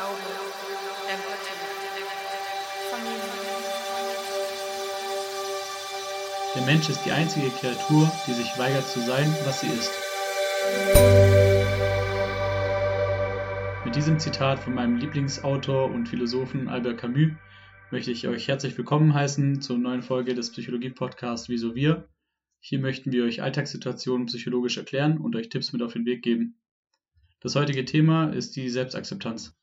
Glaube, Empathie, Familie. Der Mensch ist die einzige Kreatur, die sich weigert zu sein, was sie ist. Mit diesem Zitat von meinem Lieblingsautor und Philosophen Albert Camus möchte ich euch herzlich willkommen heißen zur neuen Folge des Psychologie-Podcasts Wieso wir. Hier möchten wir euch Alltagssituationen psychologisch erklären und euch Tipps mit auf den Weg geben. Das heutige Thema ist die Selbstakzeptanz.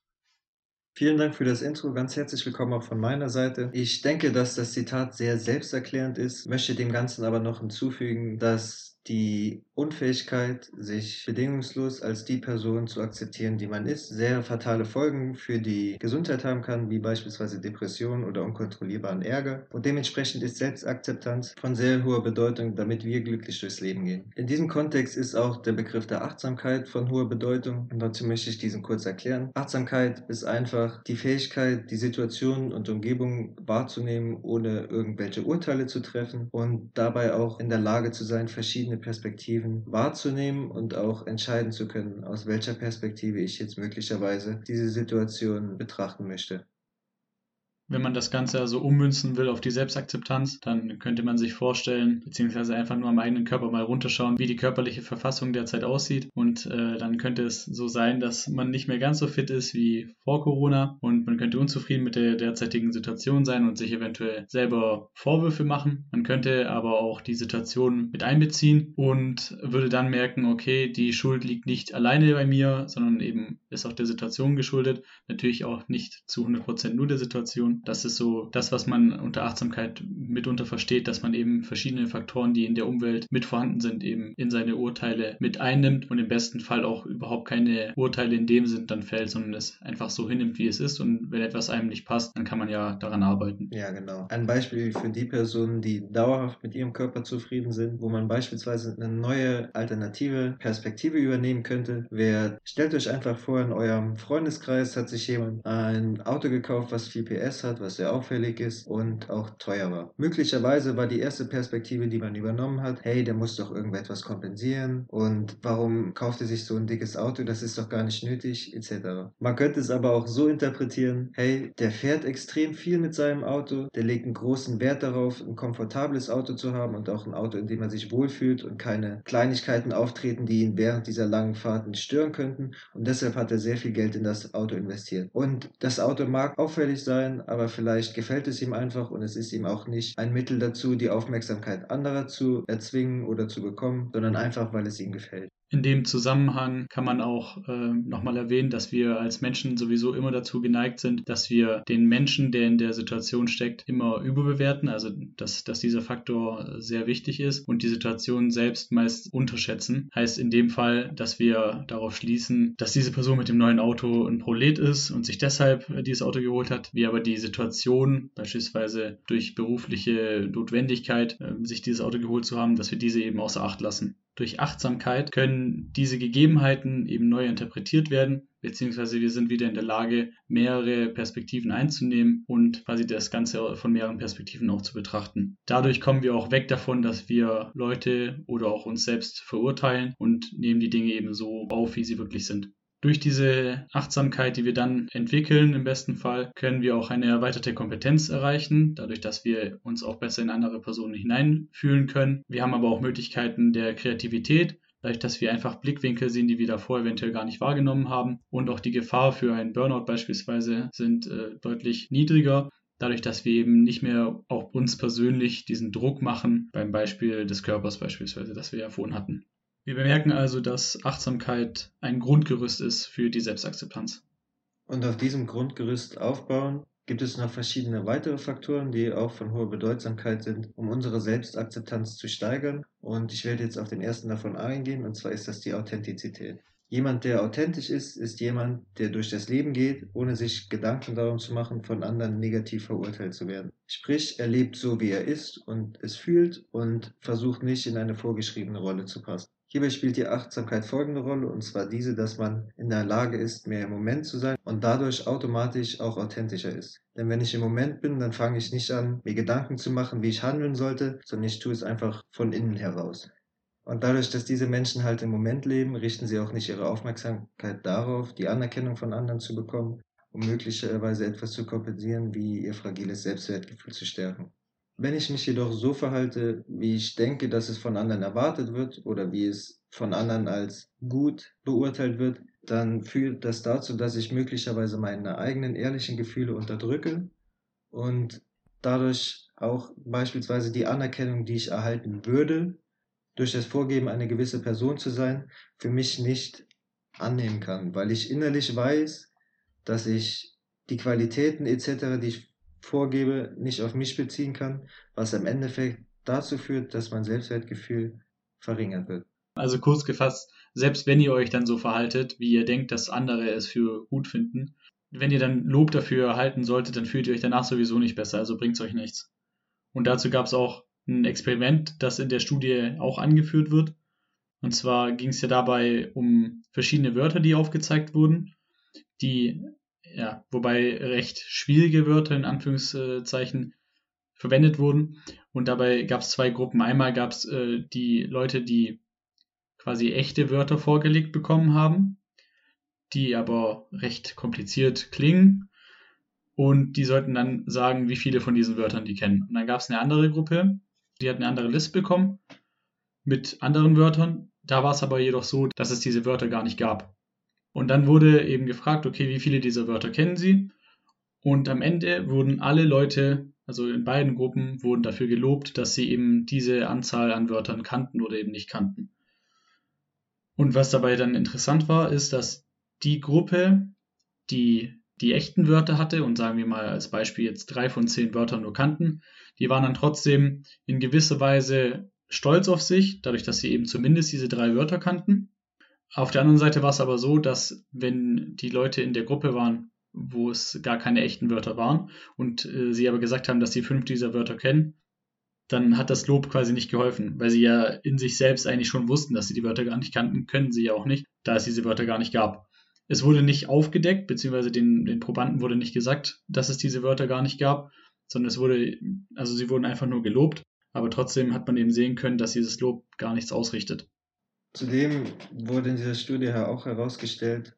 Vielen Dank für das Intro. Ganz herzlich willkommen auch von meiner Seite. Ich denke, dass das Zitat sehr selbsterklärend ist, möchte dem Ganzen aber noch hinzufügen, dass die Unfähigkeit, sich bedingungslos als die Person zu akzeptieren, die man ist, sehr fatale Folgen für die Gesundheit haben kann, wie beispielsweise Depressionen oder unkontrollierbaren Ärger. Und dementsprechend ist Selbstakzeptanz von sehr hoher Bedeutung, damit wir glücklich durchs Leben gehen. In diesem Kontext ist auch der Begriff der Achtsamkeit von hoher Bedeutung und dazu möchte ich diesen kurz erklären. Achtsamkeit ist einfach die Fähigkeit, die Situationen und Umgebung wahrzunehmen, ohne irgendwelche Urteile zu treffen und dabei auch in der Lage zu sein, verschiedene Perspektiven wahrzunehmen und auch entscheiden zu können, aus welcher Perspektive ich jetzt möglicherweise diese Situation betrachten möchte. Wenn man das Ganze also ummünzen will auf die Selbstakzeptanz, dann könnte man sich vorstellen, beziehungsweise einfach nur am eigenen Körper mal runterschauen, wie die körperliche Verfassung derzeit aussieht. Und äh, dann könnte es so sein, dass man nicht mehr ganz so fit ist wie vor Corona und man könnte unzufrieden mit der derzeitigen Situation sein und sich eventuell selber Vorwürfe machen. Man könnte aber auch die Situation mit einbeziehen und würde dann merken, okay, die Schuld liegt nicht alleine bei mir, sondern eben ist auch der Situation geschuldet. Natürlich auch nicht zu 100% nur der Situation. Das ist so das, was man unter Achtsamkeit mitunter versteht, dass man eben verschiedene Faktoren, die in der Umwelt mit vorhanden sind, eben in seine Urteile mit einnimmt und im besten Fall auch überhaupt keine Urteile in dem Sinn dann fällt, sondern es einfach so hinnimmt, wie es ist. Und wenn etwas einem nicht passt, dann kann man ja daran arbeiten. Ja, genau. Ein Beispiel für die Personen, die dauerhaft mit ihrem Körper zufrieden sind, wo man beispielsweise eine neue alternative Perspektive übernehmen könnte, wäre, stellt euch einfach vor, in eurem Freundeskreis hat sich jemand ein Auto gekauft, was 4 PS hat hat, was sehr auffällig ist und auch teuer war. Möglicherweise war die erste Perspektive, die man übernommen hat, hey, der muss doch irgendetwas kompensieren und warum kauft er sich so ein dickes Auto, das ist doch gar nicht nötig, etc. Man könnte es aber auch so interpretieren, hey, der fährt extrem viel mit seinem Auto, der legt einen großen Wert darauf, ein komfortables Auto zu haben und auch ein Auto, in dem er sich wohlfühlt und keine Kleinigkeiten auftreten, die ihn während dieser langen Fahrten stören könnten und deshalb hat er sehr viel Geld in das Auto investiert. Und das Auto mag auffällig sein, aber aber vielleicht gefällt es ihm einfach und es ist ihm auch nicht ein Mittel dazu, die Aufmerksamkeit anderer zu erzwingen oder zu bekommen, sondern einfach, weil es ihm gefällt. In dem Zusammenhang kann man auch äh, nochmal erwähnen, dass wir als Menschen sowieso immer dazu geneigt sind, dass wir den Menschen, der in der Situation steckt, immer überbewerten. Also dass, dass dieser Faktor sehr wichtig ist und die Situation selbst meist unterschätzen. Heißt in dem Fall, dass wir darauf schließen, dass diese Person mit dem neuen Auto ein Prolet ist und sich deshalb dieses Auto geholt hat, wir aber die Situation beispielsweise durch berufliche Notwendigkeit, äh, sich dieses Auto geholt zu haben, dass wir diese eben außer Acht lassen. Durch Achtsamkeit können diese Gegebenheiten eben neu interpretiert werden, beziehungsweise wir sind wieder in der Lage, mehrere Perspektiven einzunehmen und quasi das Ganze von mehreren Perspektiven auch zu betrachten. Dadurch kommen wir auch weg davon, dass wir Leute oder auch uns selbst verurteilen und nehmen die Dinge eben so auf, wie sie wirklich sind. Durch diese Achtsamkeit, die wir dann entwickeln, im besten Fall, können wir auch eine erweiterte Kompetenz erreichen, dadurch, dass wir uns auch besser in andere Personen hineinfühlen können. Wir haben aber auch Möglichkeiten der Kreativität, dadurch, dass wir einfach Blickwinkel sehen, die wir davor eventuell gar nicht wahrgenommen haben. Und auch die Gefahr für einen Burnout beispielsweise sind äh, deutlich niedriger. Dadurch, dass wir eben nicht mehr auch uns persönlich diesen Druck machen, beim Beispiel des Körpers beispielsweise, das wir ja vorhin hatten. Wir bemerken also, dass Achtsamkeit ein Grundgerüst ist für die Selbstakzeptanz. Und auf diesem Grundgerüst aufbauen gibt es noch verschiedene weitere Faktoren, die auch von hoher Bedeutsamkeit sind, um unsere Selbstakzeptanz zu steigern. Und ich werde jetzt auf den ersten davon eingehen, und zwar ist das die Authentizität. Jemand, der authentisch ist, ist jemand, der durch das Leben geht, ohne sich Gedanken darum zu machen, von anderen negativ verurteilt zu werden. Sprich, er lebt so, wie er ist und es fühlt und versucht nicht in eine vorgeschriebene Rolle zu passen. Hierbei spielt die Achtsamkeit folgende Rolle, und zwar diese, dass man in der Lage ist, mehr im Moment zu sein und dadurch automatisch auch authentischer ist. Denn wenn ich im Moment bin, dann fange ich nicht an, mir Gedanken zu machen, wie ich handeln sollte, sondern ich tue es einfach von innen heraus. Und dadurch, dass diese Menschen halt im Moment leben, richten sie auch nicht ihre Aufmerksamkeit darauf, die Anerkennung von anderen zu bekommen um möglicherweise etwas zu kompensieren, wie ihr fragiles Selbstwertgefühl zu stärken. Wenn ich mich jedoch so verhalte, wie ich denke, dass es von anderen erwartet wird oder wie es von anderen als gut beurteilt wird, dann führt das dazu, dass ich möglicherweise meine eigenen ehrlichen Gefühle unterdrücke und dadurch auch beispielsweise die Anerkennung, die ich erhalten würde, durch das Vorgeben, eine gewisse Person zu sein, für mich nicht annehmen kann, weil ich innerlich weiß, dass ich die Qualitäten etc., die ich vorgebe, nicht auf mich beziehen kann, was im Endeffekt dazu führt, dass mein Selbstwertgefühl verringert wird. Also kurz gefasst, selbst wenn ihr euch dann so verhaltet, wie ihr denkt, dass andere es für gut finden, wenn ihr dann Lob dafür erhalten solltet, dann fühlt ihr euch danach sowieso nicht besser, also bringt es euch nichts. Und dazu gab es auch ein Experiment, das in der Studie auch angeführt wird. Und zwar ging es ja dabei um verschiedene Wörter, die aufgezeigt wurden, die, ja, wobei recht schwierige Wörter in Anführungszeichen verwendet wurden. Und dabei gab es zwei Gruppen. Einmal gab es äh, die Leute, die quasi echte Wörter vorgelegt bekommen haben, die aber recht kompliziert klingen. Und die sollten dann sagen, wie viele von diesen Wörtern die kennen. Und dann gab es eine andere Gruppe, die hat eine andere Liste bekommen mit anderen Wörtern. Da war es aber jedoch so, dass es diese Wörter gar nicht gab. Und dann wurde eben gefragt, okay, wie viele dieser Wörter kennen Sie? Und am Ende wurden alle Leute, also in beiden Gruppen, wurden dafür gelobt, dass sie eben diese Anzahl an Wörtern kannten oder eben nicht kannten. Und was dabei dann interessant war, ist, dass die Gruppe, die die echten Wörter hatte und sagen wir mal als Beispiel jetzt drei von zehn Wörtern nur kannten, die waren dann trotzdem in gewisser Weise stolz auf sich, dadurch, dass sie eben zumindest diese drei Wörter kannten. Auf der anderen Seite war es aber so, dass wenn die Leute in der Gruppe waren, wo es gar keine echten Wörter waren und äh, sie aber gesagt haben, dass sie fünf dieser Wörter kennen, dann hat das Lob quasi nicht geholfen, weil sie ja in sich selbst eigentlich schon wussten, dass sie die Wörter gar nicht kannten, können sie ja auch nicht, da es diese Wörter gar nicht gab. Es wurde nicht aufgedeckt, beziehungsweise den, den Probanden wurde nicht gesagt, dass es diese Wörter gar nicht gab, sondern es wurde, also sie wurden einfach nur gelobt, aber trotzdem hat man eben sehen können, dass dieses Lob gar nichts ausrichtet. Zudem wurde in dieser Studie auch herausgestellt,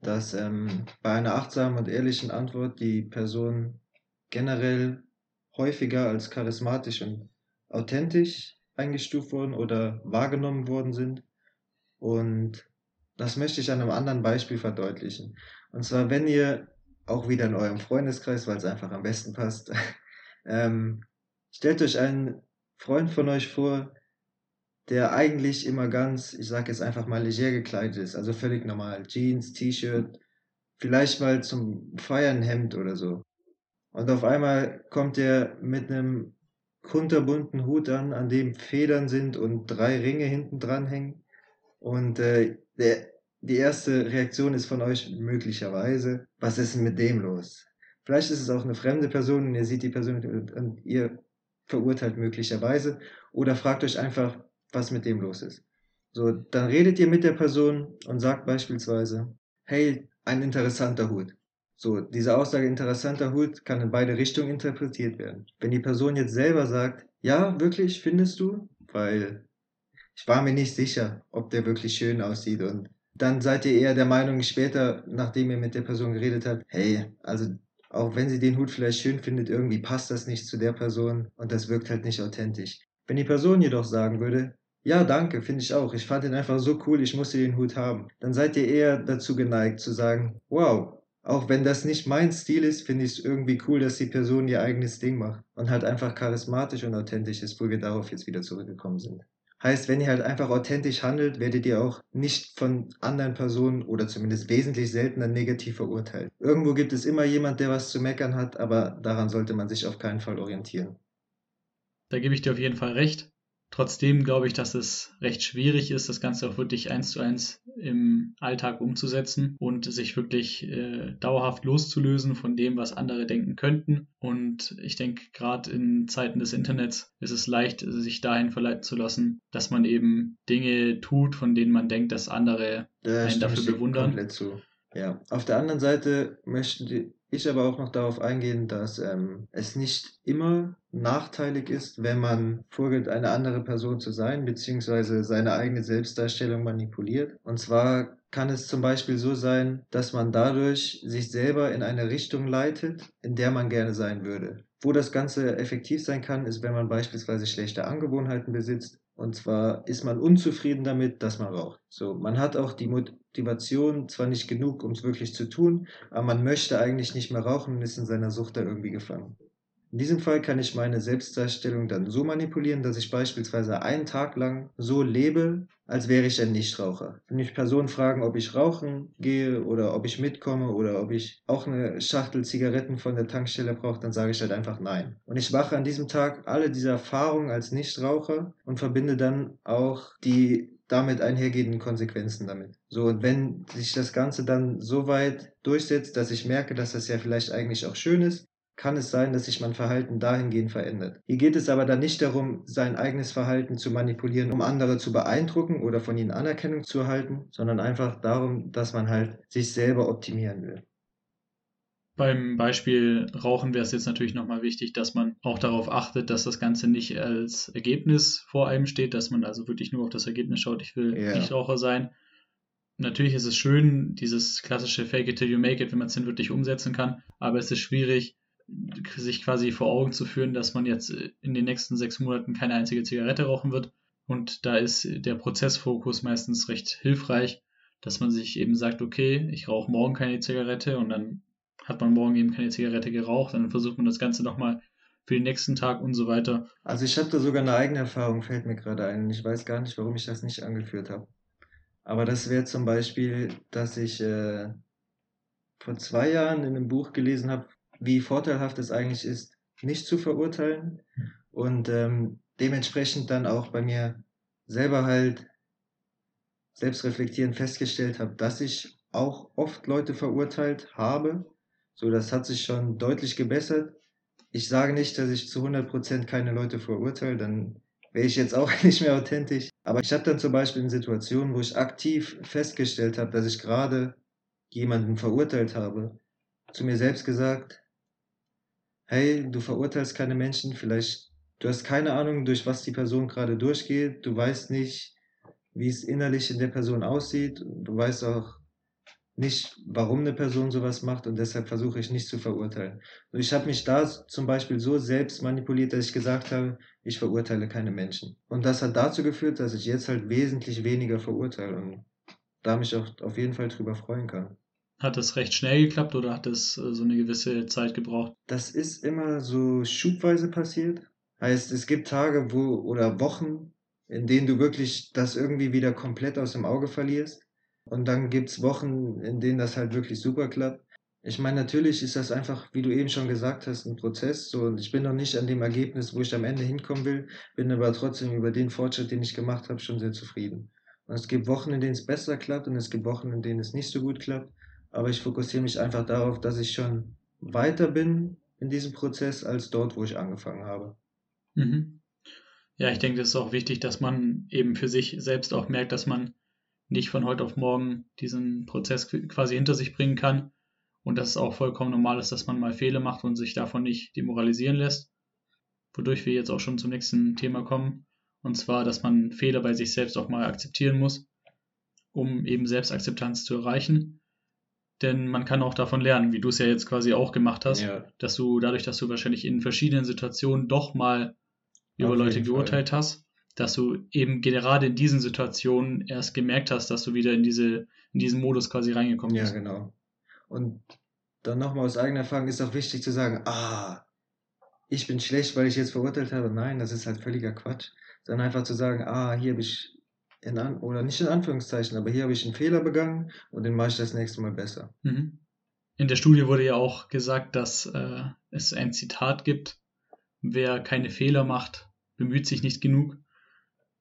dass ähm, bei einer achtsamen und ehrlichen Antwort die Person generell häufiger als charismatisch und authentisch eingestuft wurden oder wahrgenommen worden sind. Und das möchte ich an einem anderen Beispiel verdeutlichen. Und zwar, wenn ihr auch wieder in eurem Freundeskreis, weil es einfach am besten passt, ähm, stellt euch einen Freund von euch vor, der eigentlich immer ganz, ich sage jetzt einfach mal leger gekleidet ist, also völlig normal, Jeans, T-Shirt, vielleicht mal zum Feiern Hemd oder so. Und auf einmal kommt er mit einem kunterbunten Hut an, an dem Federn sind und drei Ringe hinten dran hängen. Und äh, der, die erste Reaktion ist von euch möglicherweise, was ist denn mit dem los? Vielleicht ist es auch eine fremde Person und ihr seht die Person und ihr verurteilt möglicherweise oder fragt euch einfach, was mit dem los ist. So, dann redet ihr mit der Person und sagt beispielsweise, hey, ein interessanter Hut. So, diese Aussage interessanter Hut kann in beide Richtungen interpretiert werden. Wenn die Person jetzt selber sagt, ja, wirklich, findest du? Weil ich war mir nicht sicher, ob der wirklich schön aussieht und dann seid ihr eher der Meinung später, nachdem ihr mit der Person geredet habt, hey, also auch wenn sie den Hut vielleicht schön findet, irgendwie passt das nicht zu der Person und das wirkt halt nicht authentisch. Wenn die Person jedoch sagen würde, ja, danke, finde ich auch, ich fand ihn einfach so cool, ich musste den Hut haben, dann seid ihr eher dazu geneigt zu sagen, wow, auch wenn das nicht mein Stil ist, finde ich es irgendwie cool, dass die Person ihr eigenes Ding macht und halt einfach charismatisch und authentisch ist, wo wir darauf jetzt wieder zurückgekommen sind. Heißt, wenn ihr halt einfach authentisch handelt, werdet ihr auch nicht von anderen Personen oder zumindest wesentlich seltener negativ verurteilt. Irgendwo gibt es immer jemand, der was zu meckern hat, aber daran sollte man sich auf keinen Fall orientieren. Da gebe ich dir auf jeden Fall recht. Trotzdem glaube ich, dass es recht schwierig ist, das Ganze auch wirklich eins zu eins im Alltag umzusetzen und sich wirklich äh, dauerhaft loszulösen von dem, was andere denken könnten. Und ich denke, gerade in Zeiten des Internets ist es leicht, sich dahin verleiten zu lassen, dass man eben Dinge tut, von denen man denkt, dass andere Da einen dafür bewundern. Ja, auf der anderen Seite möchte ich aber auch noch darauf eingehen, dass ähm, es nicht immer nachteilig ist, wenn man vorgibt, eine andere Person zu sein, beziehungsweise seine eigene Selbstdarstellung manipuliert. Und zwar kann es zum Beispiel so sein, dass man dadurch sich selber in eine Richtung leitet, in der man gerne sein würde. Wo das Ganze effektiv sein kann, ist, wenn man beispielsweise schlechte Angewohnheiten besitzt. Und zwar ist man unzufrieden damit, dass man raucht. So, man hat auch die Motivation zwar nicht genug, um es wirklich zu tun, aber man möchte eigentlich nicht mehr rauchen und ist in seiner Sucht da irgendwie gefangen. In diesem Fall kann ich meine Selbstdarstellung dann so manipulieren, dass ich beispielsweise einen Tag lang so lebe, als wäre ich ein Nichtraucher. Wenn mich Personen fragen, ob ich rauchen gehe oder ob ich mitkomme oder ob ich auch eine Schachtel Zigaretten von der Tankstelle brauche, dann sage ich halt einfach nein. Und ich mache an diesem Tag alle diese Erfahrungen als Nichtraucher und verbinde dann auch die damit einhergehenden Konsequenzen damit. So, und wenn sich das Ganze dann so weit durchsetzt, dass ich merke, dass das ja vielleicht eigentlich auch schön ist, kann es sein, dass sich mein Verhalten dahingehend verändert. Hier geht es aber dann nicht darum, sein eigenes Verhalten zu manipulieren, um andere zu beeindrucken oder von ihnen Anerkennung zu erhalten, sondern einfach darum, dass man halt sich selber optimieren will. Beim Beispiel Rauchen wäre es jetzt natürlich nochmal wichtig, dass man auch darauf achtet, dass das Ganze nicht als Ergebnis vor einem steht, dass man also wirklich nur auf das Ergebnis schaut, ich will yeah. nicht Raucher sein. Natürlich ist es schön, dieses klassische Fake it till you make it, wenn man es dann wirklich umsetzen kann, aber es ist schwierig, sich quasi vor Augen zu führen, dass man jetzt in den nächsten sechs Monaten keine einzige Zigarette rauchen wird. Und da ist der Prozessfokus meistens recht hilfreich, dass man sich eben sagt, okay, ich rauche morgen keine Zigarette und dann hat man morgen eben keine Zigarette geraucht, dann versucht man das Ganze nochmal für den nächsten Tag und so weiter. Also ich habe da sogar eine eigene Erfahrung, fällt mir gerade ein. Ich weiß gar nicht, warum ich das nicht angeführt habe. Aber das wäre zum Beispiel, dass ich äh, vor zwei Jahren in einem Buch gelesen habe, wie vorteilhaft es eigentlich ist, nicht zu verurteilen und ähm, dementsprechend dann auch bei mir selber halt selbst reflektierend festgestellt habe, dass ich auch oft Leute verurteilt habe. So, das hat sich schon deutlich gebessert. Ich sage nicht, dass ich zu 100% keine Leute verurteile, dann wäre ich jetzt auch nicht mehr authentisch. Aber ich habe dann zum Beispiel in Situationen, wo ich aktiv festgestellt habe, dass ich gerade jemanden verurteilt habe, zu mir selbst gesagt, hey, du verurteilst keine Menschen, vielleicht, du hast keine Ahnung, durch was die Person gerade durchgeht, du weißt nicht, wie es innerlich in der Person aussieht, du weißt auch nicht, warum eine Person sowas macht und deshalb versuche ich nicht zu verurteilen. Und ich habe mich da zum Beispiel so selbst manipuliert, dass ich gesagt habe, ich verurteile keine Menschen. Und das hat dazu geführt, dass ich jetzt halt wesentlich weniger verurteile und da mich auch auf jeden Fall drüber freuen kann. Hat das recht schnell geklappt oder hat das äh, so eine gewisse Zeit gebraucht? Das ist immer so schubweise passiert. Heißt, es gibt Tage, wo oder Wochen, in denen du wirklich das irgendwie wieder komplett aus dem Auge verlierst. Und dann gibt's Wochen, in denen das halt wirklich super klappt. Ich meine, natürlich ist das einfach, wie du eben schon gesagt hast, ein Prozess. So, und ich bin noch nicht an dem Ergebnis, wo ich am Ende hinkommen will, bin aber trotzdem über den Fortschritt, den ich gemacht habe, schon sehr zufrieden. Und es gibt Wochen, in denen es besser klappt und es gibt Wochen, in denen es nicht so gut klappt aber ich fokussiere mich einfach darauf, dass ich schon weiter bin in diesem Prozess als dort, wo ich angefangen habe. Mhm. Ja, ich denke, es ist auch wichtig, dass man eben für sich selbst auch merkt, dass man nicht von heute auf morgen diesen Prozess quasi hinter sich bringen kann und dass es auch vollkommen normal ist, dass man mal Fehler macht und sich davon nicht demoralisieren lässt. Wodurch wir jetzt auch schon zum nächsten Thema kommen, und zwar, dass man Fehler bei sich selbst auch mal akzeptieren muss, um eben Selbstakzeptanz zu erreichen denn man kann auch davon lernen, wie du es ja jetzt quasi auch gemacht hast, ja. dass du dadurch, dass du wahrscheinlich in verschiedenen Situationen doch mal über Auf Leute geurteilt Fall. hast, dass du eben gerade in diesen Situationen erst gemerkt hast, dass du wieder in diese in diesen Modus quasi reingekommen bist. Ja, genau. Und dann nochmal aus eigener Erfahrung ist auch wichtig zu sagen, ah, ich bin schlecht, weil ich jetzt verurteilt habe. Nein, das ist halt völliger Quatsch. Sondern einfach zu sagen, ah, hier habe ich in an, oder nicht in Anführungszeichen, aber hier habe ich einen Fehler begangen und den mache ich das nächste Mal besser. Mhm. In der Studie wurde ja auch gesagt, dass äh, es ein Zitat gibt, wer keine Fehler macht, bemüht sich nicht genug,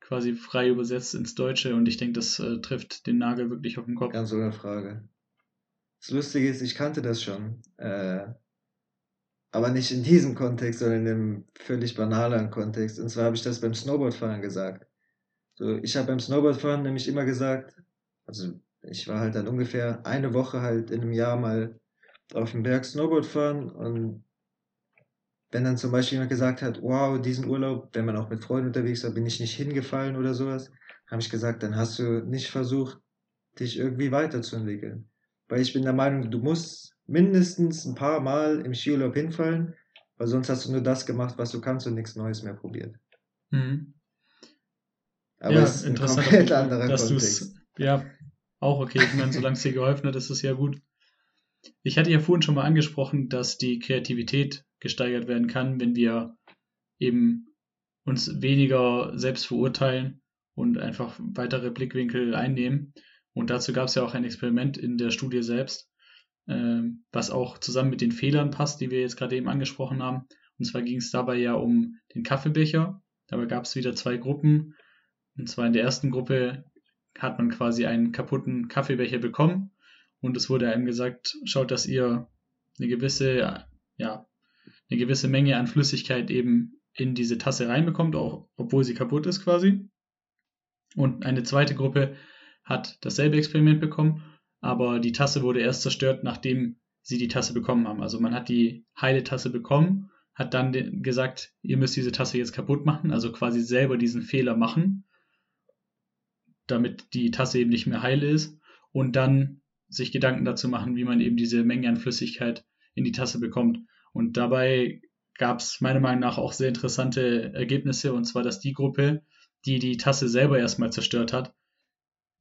quasi frei übersetzt ins Deutsche und ich denke, das äh, trifft den Nagel wirklich auf den Kopf. Ganz ohne Frage. Das Lustige ist, ich kannte das schon, äh, aber nicht in diesem Kontext, sondern in einem völlig banalen Kontext. Und zwar habe ich das beim Snowboardfahren gesagt. So, ich habe beim Snowboardfahren nämlich immer gesagt, also ich war halt dann ungefähr eine Woche halt in einem Jahr mal auf dem Berg Snowboard fahren und wenn dann zum Beispiel jemand gesagt hat, wow, diesen Urlaub, wenn man auch mit Freunden unterwegs war, bin ich nicht hingefallen oder sowas, habe ich gesagt, dann hast du nicht versucht, dich irgendwie weiterzuentwickeln. Weil ich bin der Meinung, du musst mindestens ein paar Mal im Skiurlaub hinfallen, weil sonst hast du nur das gemacht, was du kannst und nichts Neues mehr probiert. Mhm. Aber ja, es ist ein komplett anderer dass Kontext. ja, auch okay. Ich meine, solange es dir geholfen hat, ist es ja gut. Ich hatte ja vorhin schon mal angesprochen, dass die Kreativität gesteigert werden kann, wenn wir eben uns weniger selbst verurteilen und einfach weitere Blickwinkel einnehmen. Und dazu gab es ja auch ein Experiment in der Studie selbst, ähm, was auch zusammen mit den Fehlern passt, die wir jetzt gerade eben angesprochen haben. Und zwar ging es dabei ja um den Kaffeebecher. Dabei gab es wieder zwei Gruppen. Und zwar in der ersten Gruppe hat man quasi einen kaputten Kaffeebecher bekommen und es wurde einem gesagt, schaut, dass ihr eine gewisse, ja, eine gewisse Menge an Flüssigkeit eben in diese Tasse reinbekommt, auch obwohl sie kaputt ist quasi. Und eine zweite Gruppe hat dasselbe Experiment bekommen, aber die Tasse wurde erst zerstört, nachdem sie die Tasse bekommen haben. Also man hat die heile Tasse bekommen, hat dann gesagt, ihr müsst diese Tasse jetzt kaputt machen, also quasi selber diesen Fehler machen, damit die Tasse eben nicht mehr heil ist und dann sich Gedanken dazu machen, wie man eben diese Menge an Flüssigkeit in die Tasse bekommt. Und dabei gab es meiner Meinung nach auch sehr interessante Ergebnisse, und zwar, dass die Gruppe, die die Tasse selber erstmal zerstört hat,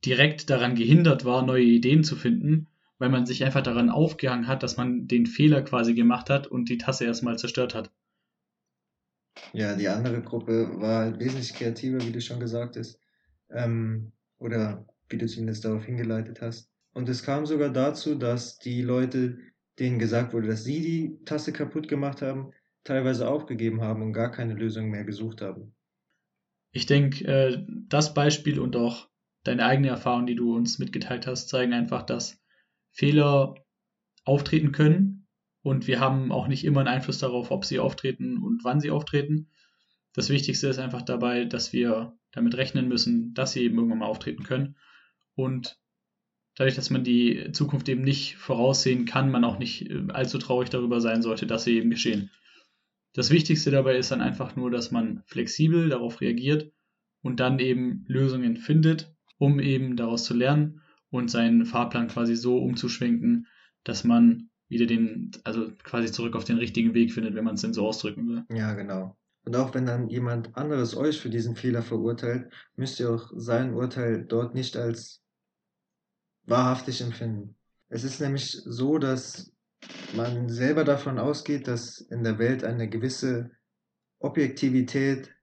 direkt daran gehindert war, neue Ideen zu finden, weil man sich einfach daran aufgehangen hat, dass man den Fehler quasi gemacht hat und die Tasse erstmal zerstört hat. Ja, die andere Gruppe war halt wesentlich kreativer, wie du schon gesagt hast. Ähm, oder wie du zumindest darauf hingeleitet hast. Und es kam sogar dazu, dass die Leute, denen gesagt wurde, dass sie die Tasse kaputt gemacht haben, teilweise aufgegeben haben und gar keine Lösung mehr gesucht haben. Ich denke, äh, das Beispiel und auch deine eigene Erfahrung, die du uns mitgeteilt hast, zeigen einfach, dass Fehler auftreten können und wir haben auch nicht immer einen Einfluss darauf, ob sie auftreten und wann sie auftreten. Das Wichtigste ist einfach dabei, dass wir damit rechnen müssen, dass sie eben irgendwann mal auftreten können und dadurch, dass man die Zukunft eben nicht voraussehen kann, man auch nicht äh, allzu traurig darüber sein sollte, dass sie eben geschehen. Das Wichtigste dabei ist dann einfach nur, dass man flexibel darauf reagiert und dann eben Lösungen findet, um eben daraus zu lernen und seinen Fahrplan quasi so umzuschwenken, dass man wieder den, also quasi zurück auf den richtigen Weg findet, wenn man es denn so ausdrücken will. Ja, genau. Und auch wenn dann jemand anderes euch für diesen Fehler verurteilt, müsst ihr auch sein Urteil dort nicht als wahrhaftig empfinden. Es ist nämlich so, dass man selber davon ausgeht, dass in der Welt eine gewisse Objektivität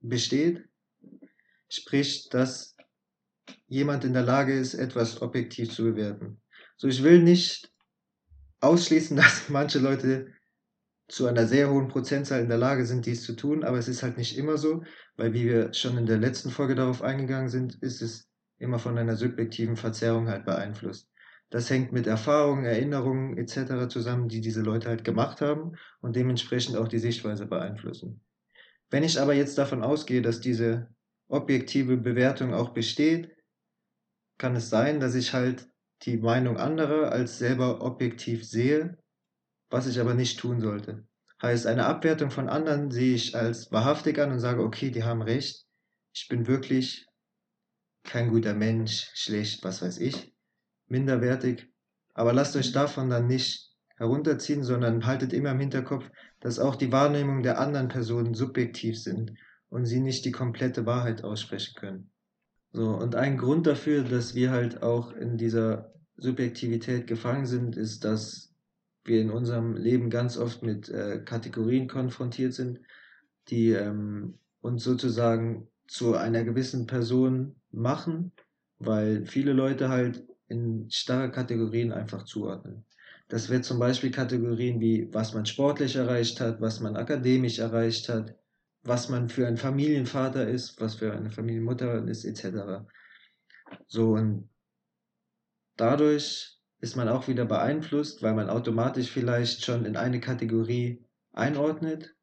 besteht, sprich, dass jemand in der Lage ist, etwas objektiv zu bewerten. So, ich will nicht ausschließen, dass manche Leute zu einer sehr hohen Prozentzahl in der Lage sind, dies zu tun, aber es ist halt nicht immer so, weil wie wir schon in der letzten Folge darauf eingegangen sind, ist es immer von einer subjektiven Verzerrung halt beeinflusst. Das hängt mit Erfahrungen, Erinnerungen etc. zusammen, die diese Leute halt gemacht haben und dementsprechend auch die Sichtweise beeinflussen. Wenn ich aber jetzt davon ausgehe, dass diese objektive Bewertung auch besteht, kann es sein, dass ich halt die Meinung anderer als selber objektiv sehe, was ich aber nicht tun sollte. Heißt, eine Abwertung von anderen sehe ich als wahrhaftig an und sage, okay, die haben recht, ich bin wirklich kein guter Mensch, schlecht, was weiß ich, minderwertig. Aber lasst euch davon dann nicht herunterziehen, sondern haltet immer im Hinterkopf, dass auch die Wahrnehmung der anderen Personen subjektiv sind und sie nicht die komplette Wahrheit aussprechen können. So, und ein Grund dafür, dass wir halt auch in dieser Subjektivität gefangen sind, ist, dass wir in unserem Leben ganz oft mit äh, Kategorien konfrontiert sind, die ähm, uns sozusagen zu einer gewissen Person machen, weil viele Leute halt in starre Kategorien einfach zuordnen. Das wird zum Beispiel Kategorien wie, was man sportlich erreicht hat, was man akademisch erreicht hat, was man für ein Familienvater ist, was für eine Familienmutter ist, etc. So, und dadurch ist man auch wieder beeinflusst, weil man automatisch vielleicht schon in eine Kategorie einordnet,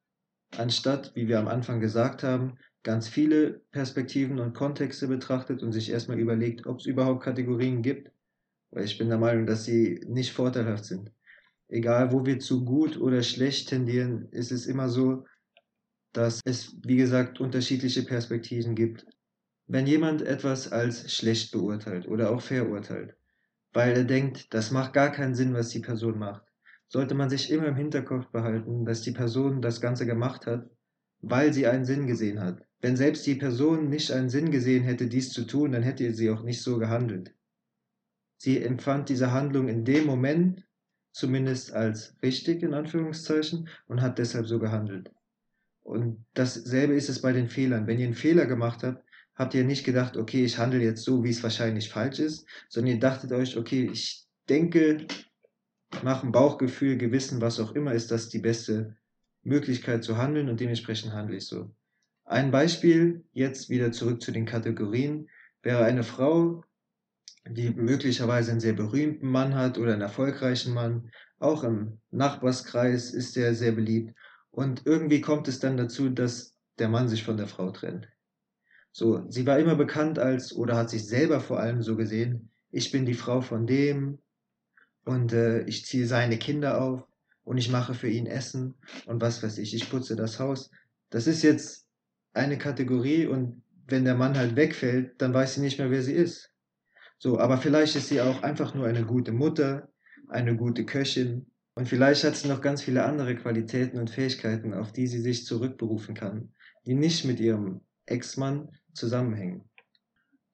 anstatt, wie wir am Anfang gesagt haben, ganz viele Perspektiven und Kontexte betrachtet und sich erstmal überlegt, ob es überhaupt Kategorien gibt. Weil ich bin der Meinung, dass sie nicht vorteilhaft sind. Egal, wo wir zu gut oder schlecht tendieren, ist es immer so, dass es, wie gesagt, unterschiedliche Perspektiven gibt, wenn jemand etwas als schlecht beurteilt oder auch verurteilt, weil er denkt, das macht gar keinen Sinn, was die Person macht, sollte man sich immer im Hinterkopf behalten, dass die Person das Ganze gemacht hat, weil sie einen Sinn gesehen hat. Wenn selbst die Person nicht einen Sinn gesehen hätte, dies zu tun, dann hätte sie auch nicht so gehandelt. Sie empfand diese Handlung in dem Moment zumindest als richtig in Anführungszeichen und hat deshalb so gehandelt. Und dasselbe ist es bei den Fehlern. Wenn ihr einen Fehler gemacht habt, habt ihr nicht gedacht, okay, ich handle jetzt so, wie es wahrscheinlich falsch ist, sondern ihr dachtet euch, okay, ich denke, nach dem Bauchgefühl, Gewissen, was auch immer, ist das die beste Möglichkeit zu handeln und dementsprechend handle ich so. Ein Beispiel, jetzt wieder zurück zu den Kategorien, wäre eine Frau, die möglicherweise einen sehr berühmten Mann hat oder einen erfolgreichen Mann. Auch im Nachbarskreis ist er sehr beliebt. Und irgendwie kommt es dann dazu, dass der Mann sich von der Frau trennt. So, sie war immer bekannt als, oder hat sich selber vor allem so gesehen, ich bin die Frau von dem und äh, ich ziehe seine Kinder auf und ich mache für ihn Essen und was weiß ich, ich putze das Haus. Das ist jetzt eine Kategorie und wenn der Mann halt wegfällt, dann weiß sie nicht mehr, wer sie ist. So, aber vielleicht ist sie auch einfach nur eine gute Mutter, eine gute Köchin und vielleicht hat sie noch ganz viele andere Qualitäten und Fähigkeiten, auf die sie sich zurückberufen kann, die nicht mit ihrem Ex-Mann zusammenhängen.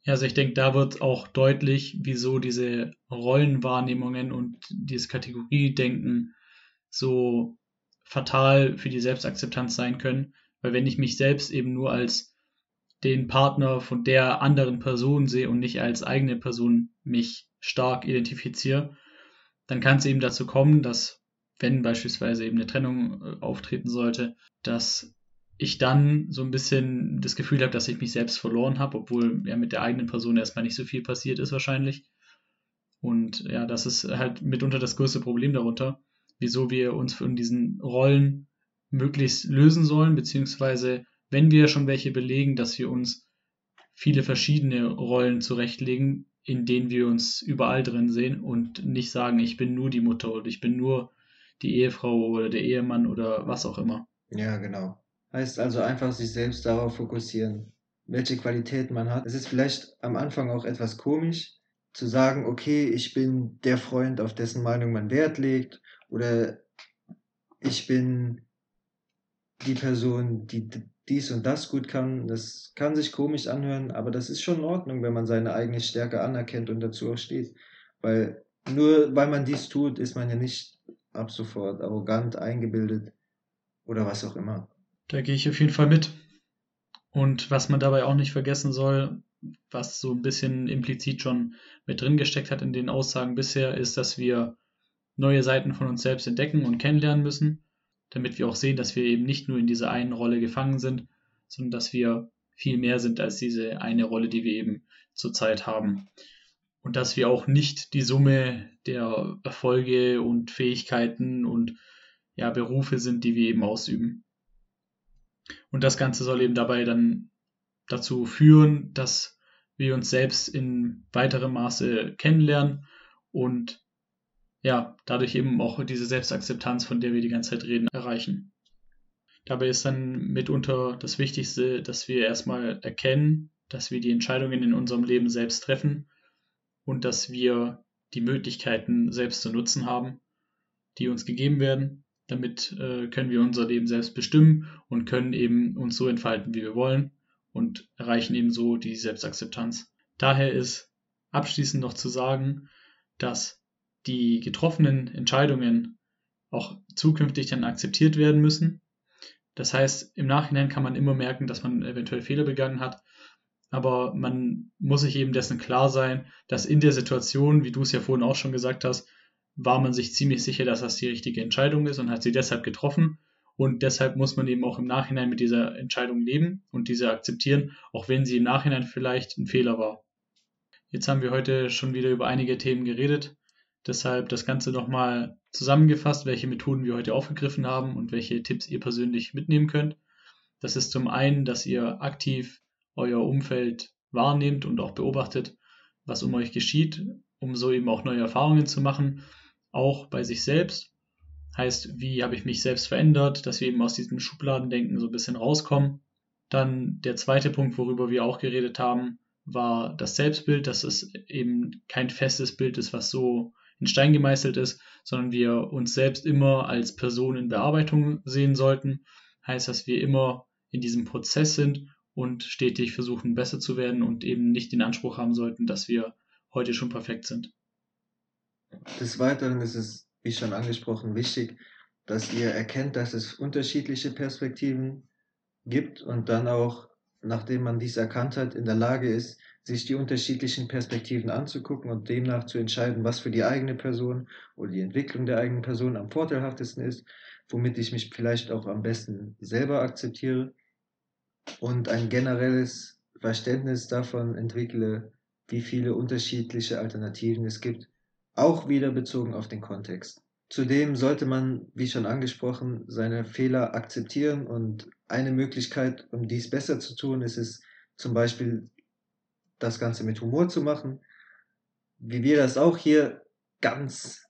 Ja, also ich denke, da wird auch deutlich, wieso diese Rollenwahrnehmungen und dieses Kategoriedenken so fatal für die Selbstakzeptanz sein können. Weil wenn ich mich selbst eben nur als den Partner von der anderen Person sehe und nicht als eigene Person mich stark identifiziere, dann kann es eben dazu kommen, dass wenn beispielsweise eben eine Trennung äh, auftreten sollte, dass ich dann so ein bisschen das Gefühl habe, dass ich mich selbst verloren habe, obwohl ja mit der eigenen Person erstmal nicht so viel passiert ist wahrscheinlich. Und ja, das ist halt mitunter das größte Problem darunter, wieso wir uns von diesen Rollen möglichst lösen sollen, beziehungsweise wenn wir schon welche belegen, dass wir uns viele verschiedene Rollen zurechtlegen, in denen wir uns überall drin sehen und nicht sagen, ich bin nur die Mutter oder ich bin nur die Ehefrau oder der Ehemann oder was auch immer. Ja, genau. Heißt also einfach sich selbst darauf fokussieren, welche Qualitäten man hat. Es ist vielleicht am Anfang auch etwas komisch zu sagen, okay, ich bin der Freund, auf dessen Meinung man Wert legt oder ich bin die Person, die dies und das gut kann. Das kann sich komisch anhören, aber das ist schon in Ordnung, wenn man seine eigene Stärke anerkennt und dazu auch steht. Weil nur weil man dies tut, ist man ja nicht ab sofort arrogant, eingebildet oder was auch immer. Da gehe ich auf jeden Fall mit. Und was man dabei auch nicht vergessen soll, was so ein bisschen implizit schon mit drin gesteckt hat in den Aussagen bisher, ist, dass wir neue Seiten von uns selbst entdecken und kennenlernen müssen damit wir auch sehen, dass wir eben nicht nur in dieser einen Rolle gefangen sind, sondern dass wir viel mehr sind als diese eine Rolle, die wir eben zurzeit haben. Und dass wir auch nicht die Summe der Erfolge und Fähigkeiten und ja, Berufe sind, die wir eben ausüben. Und das Ganze soll eben dabei dann dazu führen, dass wir uns selbst in weiterem Maße kennenlernen und ja, dadurch eben auch diese Selbstakzeptanz, von der wir die ganze Zeit reden, erreichen. Dabei ist dann mitunter das Wichtigste, dass wir erstmal erkennen, dass wir die Entscheidungen in unserem Leben selbst treffen und dass wir die Möglichkeiten selbst zu nutzen haben, die uns gegeben werden. Damit äh, können wir unser Leben selbst bestimmen und können eben uns so entfalten, wie wir wollen und erreichen eben so die Selbstakzeptanz. Daher ist abschließend noch zu sagen, dass die getroffenen Entscheidungen auch zukünftig dann akzeptiert werden müssen. Das heißt, im Nachhinein kann man immer merken, dass man eventuell Fehler begangen hat, aber man muss sich eben dessen klar sein, dass in der Situation, wie du es ja vorhin auch schon gesagt hast, war man sich ziemlich sicher, dass das die richtige Entscheidung ist und hat sie deshalb getroffen. Und deshalb muss man eben auch im Nachhinein mit dieser Entscheidung leben und diese akzeptieren, auch wenn sie im Nachhinein vielleicht ein Fehler war. Jetzt haben wir heute schon wieder über einige Themen geredet. Deshalb das Ganze nochmal zusammengefasst, welche Methoden wir heute aufgegriffen haben und welche Tipps ihr persönlich mitnehmen könnt. Das ist zum einen, dass ihr aktiv euer Umfeld wahrnehmt und auch beobachtet, was um euch geschieht, um so eben auch neue Erfahrungen zu machen, auch bei sich selbst. Heißt, wie habe ich mich selbst verändert, dass wir eben aus diesem Schubladendenken so ein bisschen rauskommen Dann der zweite Punkt, worüber wir auch geredet haben, war das Selbstbild, dass es eben kein festes Bild ist, was so in Stein gemeißelt ist, sondern wir uns selbst immer als Person in Bearbeitung sehen sollten. Heißt, dass wir immer in diesem Prozess sind und stetig versuchen, besser zu werden und eben nicht den Anspruch haben sollten, dass wir heute schon perfekt sind. Des Weiteren ist es, wie schon angesprochen, wichtig, dass ihr erkennt, dass es unterschiedliche Perspektiven gibt und dann auch, nachdem man dies erkannt hat, in der Lage ist, sich die unterschiedlichen Perspektiven anzugucken und demnach zu entscheiden, was für die eigene Person oder die Entwicklung der eigenen Person am vorteilhaftesten ist, womit ich mich vielleicht auch am besten selber akzeptiere und ein generelles Verständnis davon entwickle, wie viele unterschiedliche Alternativen es gibt, auch wieder bezogen auf den Kontext. Zudem sollte man, wie schon angesprochen, seine Fehler akzeptieren und eine Möglichkeit, um dies besser zu tun, ist es zum Beispiel das Ganze mit Humor zu machen, wie wir das auch hier ganz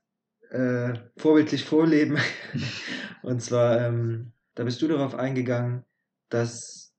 äh, vorbildlich vorleben. und zwar, ähm, da bist du darauf eingegangen, das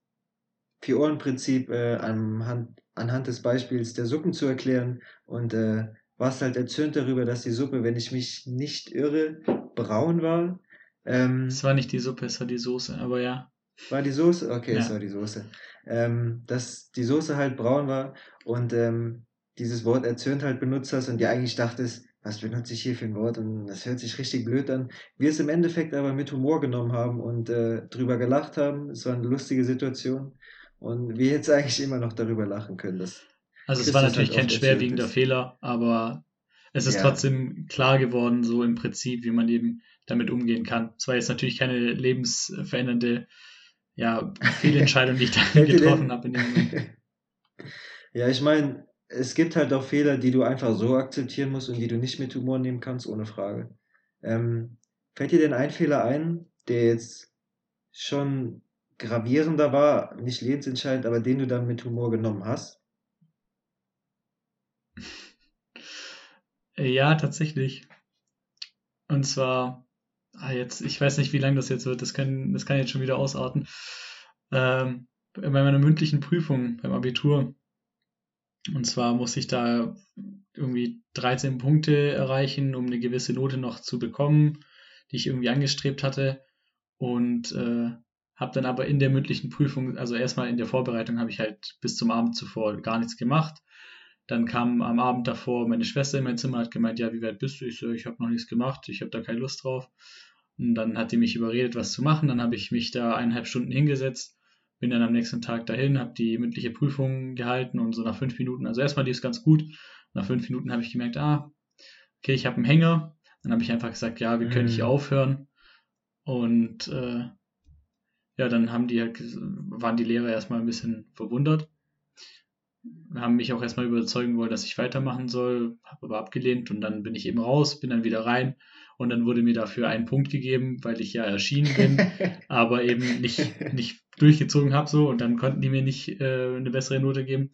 Vier-Ohren-Prinzip äh, anhand, anhand des Beispiels der Suppen zu erklären und äh, warst halt erzürnt darüber, dass die Suppe, wenn ich mich nicht irre, braun war. Ähm, es war nicht die Suppe, es war die Soße, aber ja. War die Soße? Okay, ja. es war die Soße. Ähm, dass die Soße halt braun war und ähm, dieses Wort erzürnt halt benutzt hast und dir eigentlich dachtest, was benutze ich hier für ein Wort und das hört sich richtig blöd an. Wir es im Endeffekt aber mit Humor genommen haben und äh, drüber gelacht haben. Es war eine lustige Situation und wir jetzt eigentlich immer noch darüber lachen können. Dass also es war natürlich halt kein schwerwiegender Fehler, aber es ist ja. trotzdem klar geworden, so im Prinzip, wie man eben damit umgehen kann. Es war jetzt natürlich keine lebensverändernde ja, Fehlentscheidung, die ich da getroffen habe in dem Moment. Ja, ich meine, es gibt halt auch Fehler, die du einfach so akzeptieren musst und die du nicht mit Humor nehmen kannst, ohne Frage. Ähm, fällt dir denn ein Fehler ein, der jetzt schon gravierender war, nicht lebensentscheidend, aber den du dann mit Humor genommen hast? Ja, tatsächlich. Und zwar, ah, jetzt, ich weiß nicht, wie lang das jetzt wird, das kann, das kann jetzt schon wieder ausarten. Ähm, bei meiner mündlichen Prüfung beim Abitur. Und zwar muss ich da irgendwie 13 Punkte erreichen, um eine gewisse Note noch zu bekommen, die ich irgendwie angestrebt hatte. Und äh, habe dann aber in der mündlichen Prüfung, also erstmal in der Vorbereitung, habe ich halt bis zum Abend zuvor gar nichts gemacht. Dann kam am Abend davor meine Schwester in mein Zimmer, hat gemeint, ja, wie weit bist du? Ich so, ich habe noch nichts gemacht, ich habe da keine Lust drauf. Und dann hat die mich überredet, was zu machen. Dann habe ich mich da eineinhalb Stunden hingesetzt, bin dann am nächsten Tag dahin, habe die mündliche Prüfung gehalten und so nach fünf Minuten, also erstmal die ist ganz gut. Nach fünf Minuten habe ich gemerkt, ah, okay, ich habe einen Hänger. Dann habe ich einfach gesagt, ja, wir können mhm. hier aufhören. Und äh, ja, dann haben die halt, waren die Lehrer erstmal ein bisschen verwundert haben mich auch erstmal überzeugen wollen, dass ich weitermachen soll, habe aber abgelehnt und dann bin ich eben raus, bin dann wieder rein und dann wurde mir dafür ein Punkt gegeben, weil ich ja erschienen bin, aber eben nicht, nicht durchgezogen habe so und dann konnten die mir nicht äh, eine bessere Note geben.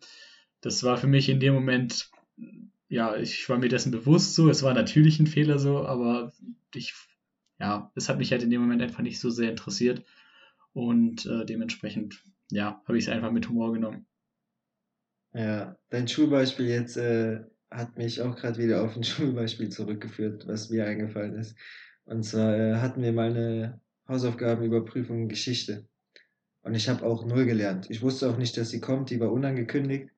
Das war für mich in dem Moment, ja, ich war mir dessen bewusst so, es war natürlich ein Fehler so, aber ich, ja, es hat mich halt in dem Moment einfach nicht so sehr interessiert und äh, dementsprechend, ja, habe ich es einfach mit Humor genommen. Ja, dein Schulbeispiel jetzt äh, hat mich auch gerade wieder auf ein Schulbeispiel zurückgeführt, was mir eingefallen ist. Und zwar äh, hatten wir mal eine Hausaufgabenüberprüfung Geschichte. Und ich habe auch null gelernt. Ich wusste auch nicht, dass sie kommt, die war unangekündigt.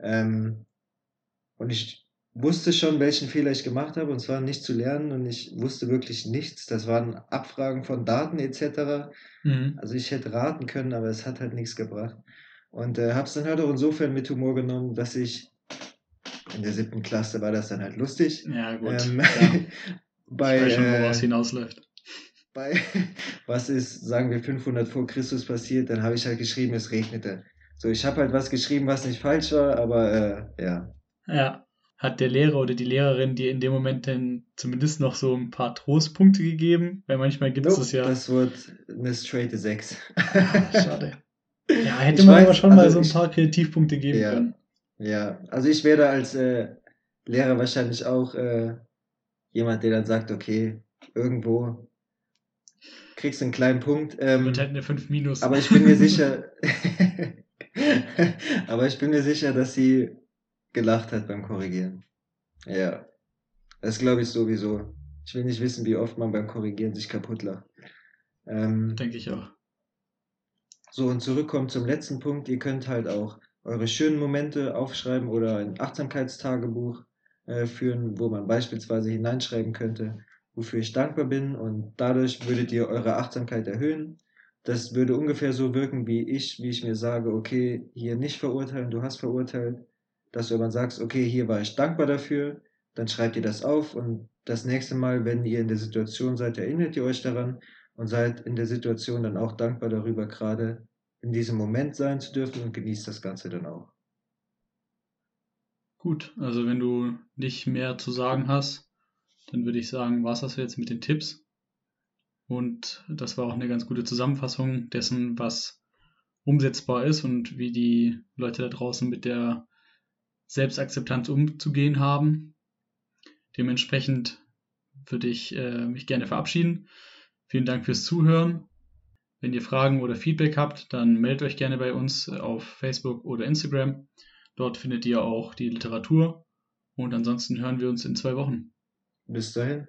Ähm, und ich wusste schon, welchen Fehler ich gemacht habe, und zwar nicht zu lernen. Und ich wusste wirklich nichts. Das waren Abfragen von Daten etc. Mhm. Also ich hätte raten können, aber es hat halt nichts gebracht. Und äh, habe es dann halt auch insofern mit Humor genommen, dass ich in der siebten Klasse war das dann halt lustig. Ja, gut. Ähm, ja. bei, ich weiß schon, woraus äh, hinausläuft. Bei, was ist, sagen wir, 500 vor Christus passiert, dann habe ich halt geschrieben, es regnete. So, ich habe halt was geschrieben, was nicht falsch war, aber äh, ja. Ja. Hat der Lehrer oder die Lehrerin dir in dem Moment denn zumindest noch so ein paar Trostpunkte gegeben? Weil manchmal gibt es nope, ja. Das wird eine straighte 6. Schade. Ja, hätte ich man weiß, aber schon also mal so ein paar Kreativpunkte geben ja, können. Ja, also ich wäre als äh, Lehrer wahrscheinlich auch äh, jemand, der dann sagt, okay, irgendwo kriegst einen kleinen Punkt. Ähm, Wird halt eine 5 minus. aber ich bin mir sicher, aber ich bin mir sicher, dass sie gelacht hat beim Korrigieren. Ja, das glaube ich sowieso. Ich will nicht wissen, wie oft man beim Korrigieren sich kaputt lacht. Ähm, Denke ich auch. so, und zurückkommen zum letzten Punkt. Ihr könnt halt auch eure schönen Momente aufschreiben oder ein Achtsamkeitstagebuch äh, führen, wo man beispielsweise hineinschreiben könnte, wofür ich dankbar bin und dadurch würdet ihr eure Achtsamkeit erhöhen. Das würde ungefähr so wirken wie ich, wie ich mir sage, okay, hier nicht verurteilen, du hast verurteilt, dass du aber sagst, okay, hier war ich dankbar dafür, dann schreibt ihr das auf und das nächste Mal, wenn ihr in der Situation seid, erinnert ihr euch daran und seid in der Situation dann auch dankbar darüber, gerade in diesem Moment sein zu dürfen und genießt das Ganze dann auch. Gut, also wenn du nicht mehr zu sagen hast, dann würde ich sagen, war es das jetzt mit den Tipps. Und das war auch eine ganz gute Zusammenfassung dessen, was umsetzbar ist und wie die Leute da draußen mit der Selbstakzeptanz umzugehen haben. Dementsprechend würde ich äh, mich gerne verabschieden. Vielen Dank fürs Zuhören. Wenn ihr Fragen oder Feedback habt, dann meldet euch gerne bei uns auf Facebook oder Instagram. Dort findet ihr auch die Literatur. Und ansonsten hören wir uns in zwei Wochen. Bis dahin.